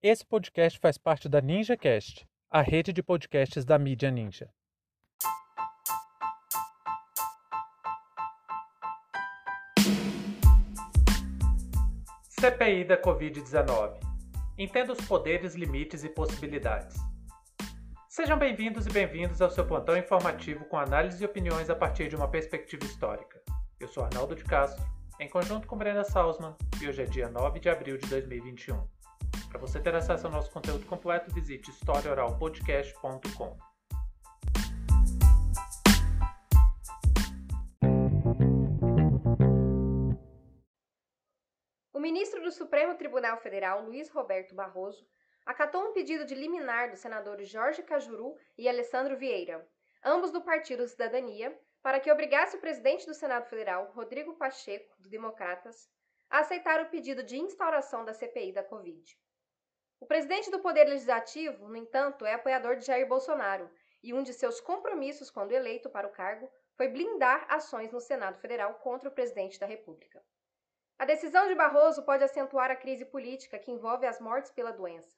Esse podcast faz parte da NinjaCast, a rede de podcasts da mídia Ninja. CPI da Covid-19. Entenda os poderes, limites e possibilidades. Sejam bem-vindos e bem-vindos ao seu plantão informativo com análise e opiniões a partir de uma perspectiva histórica. Eu sou Arnaldo de Castro, em conjunto com Brenda Salzman, e hoje é dia 9 de abril de 2021. Para você ter acesso ao nosso conteúdo completo, visite historiaoralpodcast.com. O ministro do Supremo Tribunal Federal, Luiz Roberto Barroso, acatou um pedido de liminar dos senadores Jorge Cajuru e Alessandro Vieira, ambos do Partido Cidadania, para que obrigasse o presidente do Senado Federal, Rodrigo Pacheco, do Democratas, a aceitar o pedido de instauração da CPI da Covid. O presidente do Poder Legislativo, no entanto, é apoiador de Jair Bolsonaro e um de seus compromissos quando eleito para o cargo foi blindar ações no Senado Federal contra o presidente da República. A decisão de Barroso pode acentuar a crise política que envolve as mortes pela doença,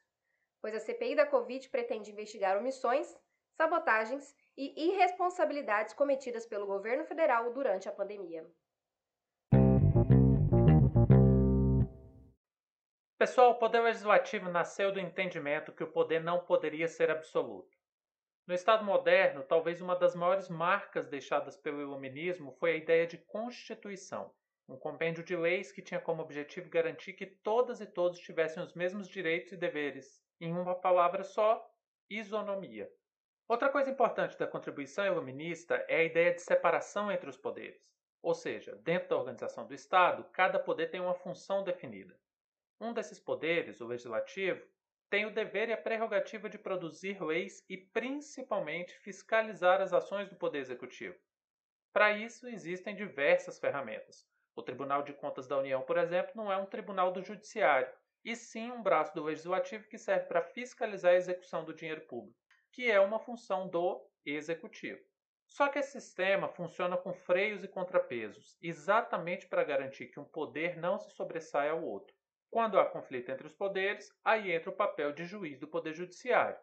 pois a CPI da Covid pretende investigar omissões, sabotagens e irresponsabilidades cometidas pelo governo federal durante a pandemia. Pessoal, o poder legislativo nasceu do entendimento que o poder não poderia ser absoluto. No Estado moderno, talvez uma das maiores marcas deixadas pelo Iluminismo foi a ideia de Constituição, um compêndio de leis que tinha como objetivo garantir que todas e todos tivessem os mesmos direitos e deveres. Em uma palavra só, isonomia. Outra coisa importante da contribuição iluminista é a ideia de separação entre os poderes. Ou seja, dentro da organização do Estado, cada poder tem uma função definida. Um desses poderes, o legislativo, tem o dever e a prerrogativa de produzir leis e, principalmente, fiscalizar as ações do Poder Executivo. Para isso, existem diversas ferramentas. O Tribunal de Contas da União, por exemplo, não é um tribunal do Judiciário, e sim um braço do Legislativo que serve para fiscalizar a execução do dinheiro público, que é uma função do Executivo. Só que esse sistema funciona com freios e contrapesos, exatamente para garantir que um poder não se sobressaia ao outro. Quando há conflito entre os poderes, aí entra o papel de juiz do Poder Judiciário.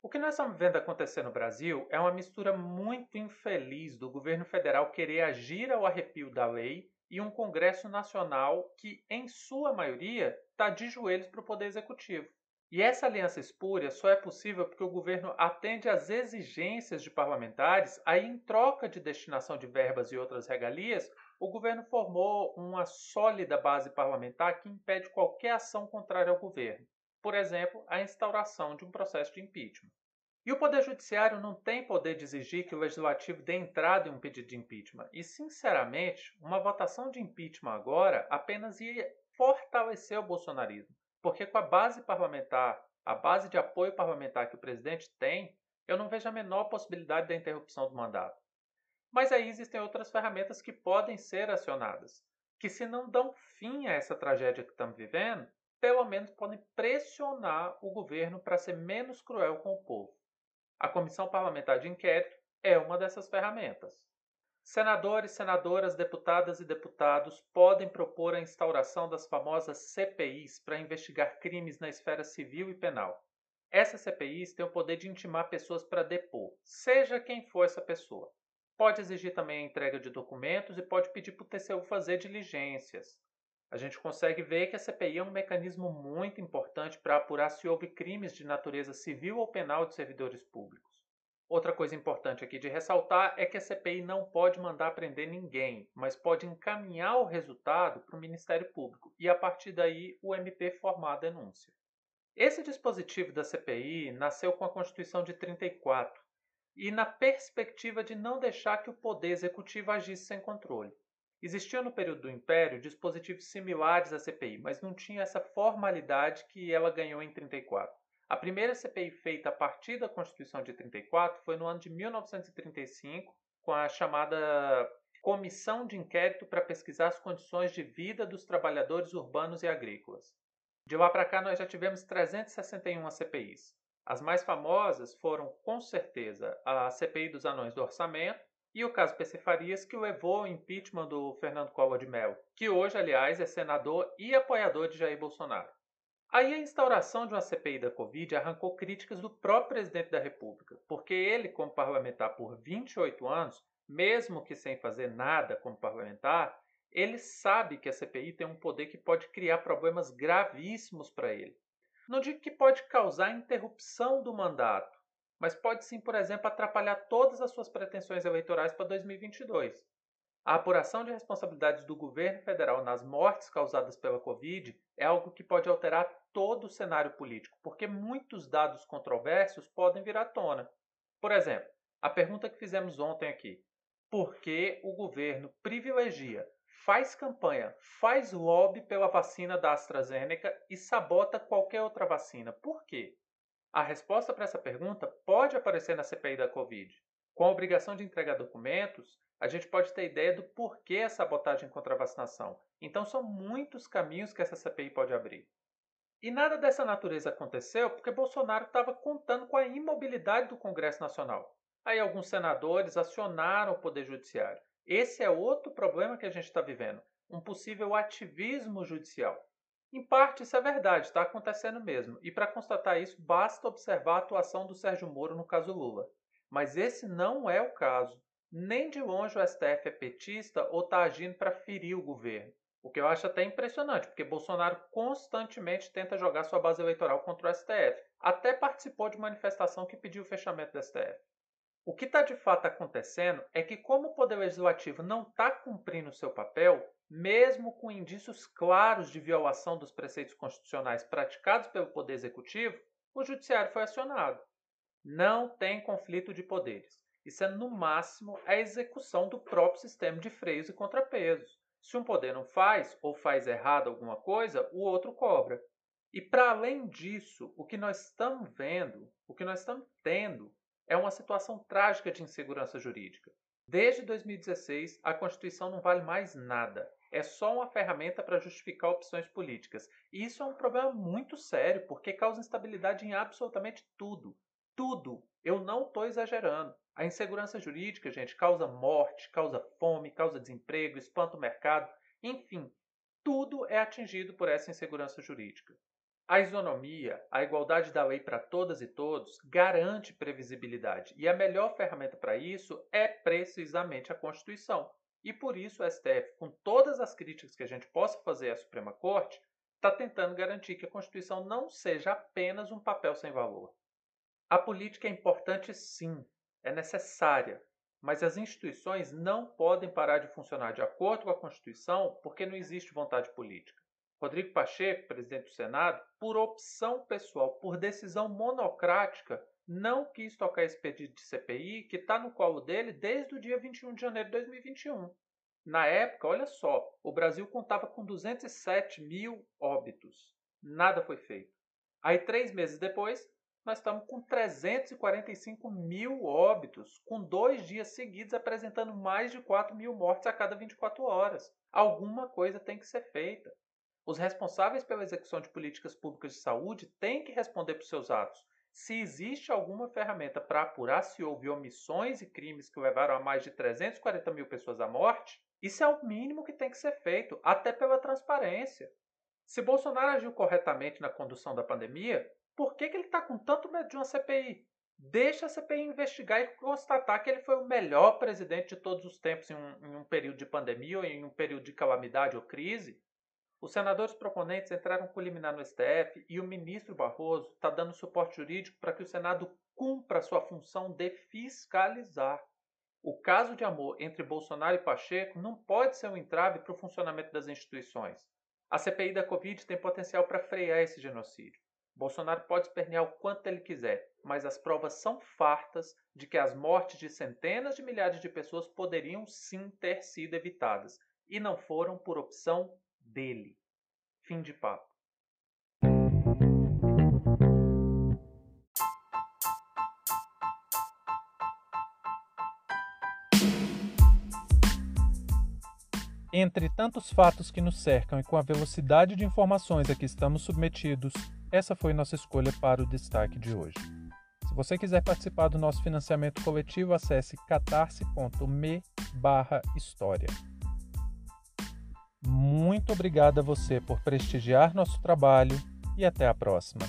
O que nós estamos vendo acontecer no Brasil é uma mistura muito infeliz do governo federal querer agir ao arrepio da lei e um Congresso Nacional que, em sua maioria, está de joelhos para o Poder Executivo. E essa aliança espúria só é possível porque o governo atende às exigências de parlamentares, aí, em troca de destinação de verbas e outras regalias, o governo formou uma sólida base parlamentar que impede qualquer ação contrária ao governo, por exemplo, a instauração de um processo de impeachment. E o Poder Judiciário não tem poder de exigir que o Legislativo dê entrada em um pedido de impeachment. E, sinceramente, uma votação de impeachment agora apenas ia fortalecer o bolsonarismo. Porque com a base parlamentar, a base de apoio parlamentar que o presidente tem, eu não vejo a menor possibilidade da interrupção do mandato. Mas aí existem outras ferramentas que podem ser acionadas, que se não dão fim a essa tragédia que estamos vivendo, pelo menos podem pressionar o governo para ser menos cruel com o povo. A Comissão Parlamentar de Inquérito é uma dessas ferramentas. Senadores, senadoras, deputadas e deputados podem propor a instauração das famosas CPIs para investigar crimes na esfera civil e penal. Essas CPIs têm o poder de intimar pessoas para depor, seja quem for essa pessoa. Pode exigir também a entrega de documentos e pode pedir para o TCU fazer diligências. A gente consegue ver que a CPI é um mecanismo muito importante para apurar se houve crimes de natureza civil ou penal de servidores públicos. Outra coisa importante aqui de ressaltar é que a CPI não pode mandar prender ninguém, mas pode encaminhar o resultado para o Ministério Público e, a partir daí, o MP formar a denúncia. Esse dispositivo da CPI nasceu com a Constituição de 34 e na perspectiva de não deixar que o poder executivo agisse sem controle. Existiam no período do Império dispositivos similares à CPI, mas não tinha essa formalidade que ela ganhou em 34. A primeira CPI feita a partir da Constituição de 34 foi no ano de 1935, com a chamada Comissão de Inquérito para pesquisar as condições de vida dos trabalhadores urbanos e agrícolas. De lá para cá, nós já tivemos 361 CPIs. As mais famosas foram, com certeza, a CPI dos anões do orçamento e o caso PC Farias, que levou ao impeachment do Fernando Collor de Mello, que hoje, aliás, é senador e apoiador de Jair Bolsonaro. Aí a instauração de uma CPI da Covid arrancou críticas do próprio presidente da República, porque ele, como parlamentar por 28 anos, mesmo que sem fazer nada como parlamentar, ele sabe que a CPI tem um poder que pode criar problemas gravíssimos para ele. Não digo que pode causar interrupção do mandato, mas pode sim, por exemplo, atrapalhar todas as suas pretensões eleitorais para 2022. A apuração de responsabilidades do governo federal nas mortes causadas pela Covid é algo que pode alterar todo o cenário político, porque muitos dados controversos podem vir à tona. Por exemplo, a pergunta que fizemos ontem aqui: por que o governo privilegia, faz campanha, faz lobby pela vacina da AstraZeneca e sabota qualquer outra vacina? Por quê? A resposta para essa pergunta pode aparecer na CPI da Covid. Com a obrigação de entregar documentos, a gente pode ter ideia do porquê a sabotagem contra a vacinação. Então são muitos caminhos que essa CPI pode abrir. E nada dessa natureza aconteceu porque Bolsonaro estava contando com a imobilidade do Congresso Nacional. Aí alguns senadores acionaram o Poder Judiciário. Esse é outro problema que a gente está vivendo, um possível ativismo judicial. Em parte isso é verdade, está acontecendo mesmo, e para constatar isso basta observar a atuação do Sérgio Moro no caso Lula. Mas esse não é o caso. Nem de longe o STF é petista ou está agindo para ferir o governo. O que eu acho até impressionante, porque Bolsonaro constantemente tenta jogar sua base eleitoral contra o STF. Até participou de manifestação que pediu o fechamento do STF. O que está de fato acontecendo é que, como o Poder Legislativo não está cumprindo seu papel, mesmo com indícios claros de violação dos preceitos constitucionais praticados pelo Poder Executivo, o Judiciário foi acionado. Não tem conflito de poderes. Isso é, no máximo, a execução do próprio sistema de freios e contrapesos. Se um poder não faz ou faz errado alguma coisa, o outro cobra. E para além disso, o que nós estamos vendo, o que nós estamos tendo, é uma situação trágica de insegurança jurídica. Desde 2016, a Constituição não vale mais nada. É só uma ferramenta para justificar opções políticas. E isso é um problema muito sério, porque causa instabilidade em absolutamente tudo. Tudo. Eu não estou exagerando. A insegurança jurídica, gente, causa morte, causa fome, causa desemprego, espanta o mercado, enfim, tudo é atingido por essa insegurança jurídica. A isonomia, a igualdade da lei para todas e todos, garante previsibilidade, e a melhor ferramenta para isso é precisamente a Constituição. E por isso o STF, com todas as críticas que a gente possa fazer à Suprema Corte, está tentando garantir que a Constituição não seja apenas um papel sem valor. A política é importante sim, é necessária, mas as instituições não podem parar de funcionar de acordo com a Constituição porque não existe vontade política. Rodrigo Pacheco, presidente do Senado, por opção pessoal, por decisão monocrática, não quis tocar esse pedido de CPI que está no colo dele desde o dia 21 de janeiro de 2021. Na época, olha só, o Brasil contava com 207 mil óbitos. Nada foi feito. Aí, três meses depois, nós estamos com 345 mil óbitos, com dois dias seguidos apresentando mais de 4 mil mortes a cada 24 horas. Alguma coisa tem que ser feita. Os responsáveis pela execução de políticas públicas de saúde têm que responder por seus atos. Se existe alguma ferramenta para apurar se houve omissões e crimes que levaram a mais de 340 mil pessoas à morte, isso é o mínimo que tem que ser feito, até pela transparência. Se Bolsonaro agiu corretamente na condução da pandemia, por que, que ele está com tanto medo de uma CPI? Deixa a CPI investigar e constatar que ele foi o melhor presidente de todos os tempos em um, em um período de pandemia ou em um período de calamidade ou crise. Os senadores proponentes entraram com liminar no STF e o ministro Barroso está dando suporte jurídico para que o Senado cumpra sua função de fiscalizar. O caso de amor entre Bolsonaro e Pacheco não pode ser um entrave para o funcionamento das instituições. A CPI da Covid tem potencial para frear esse genocídio. Bolsonaro pode espernear o quanto ele quiser, mas as provas são fartas de que as mortes de centenas de milhares de pessoas poderiam sim ter sido evitadas e não foram por opção dele. Fim de papo. Entre tantos fatos que nos cercam e com a velocidade de informações a que estamos submetidos, essa foi nossa escolha para o destaque de hoje. Se você quiser participar do nosso financiamento coletivo, acesse catarse.me história. Muito obrigado a você por prestigiar nosso trabalho e até a próxima.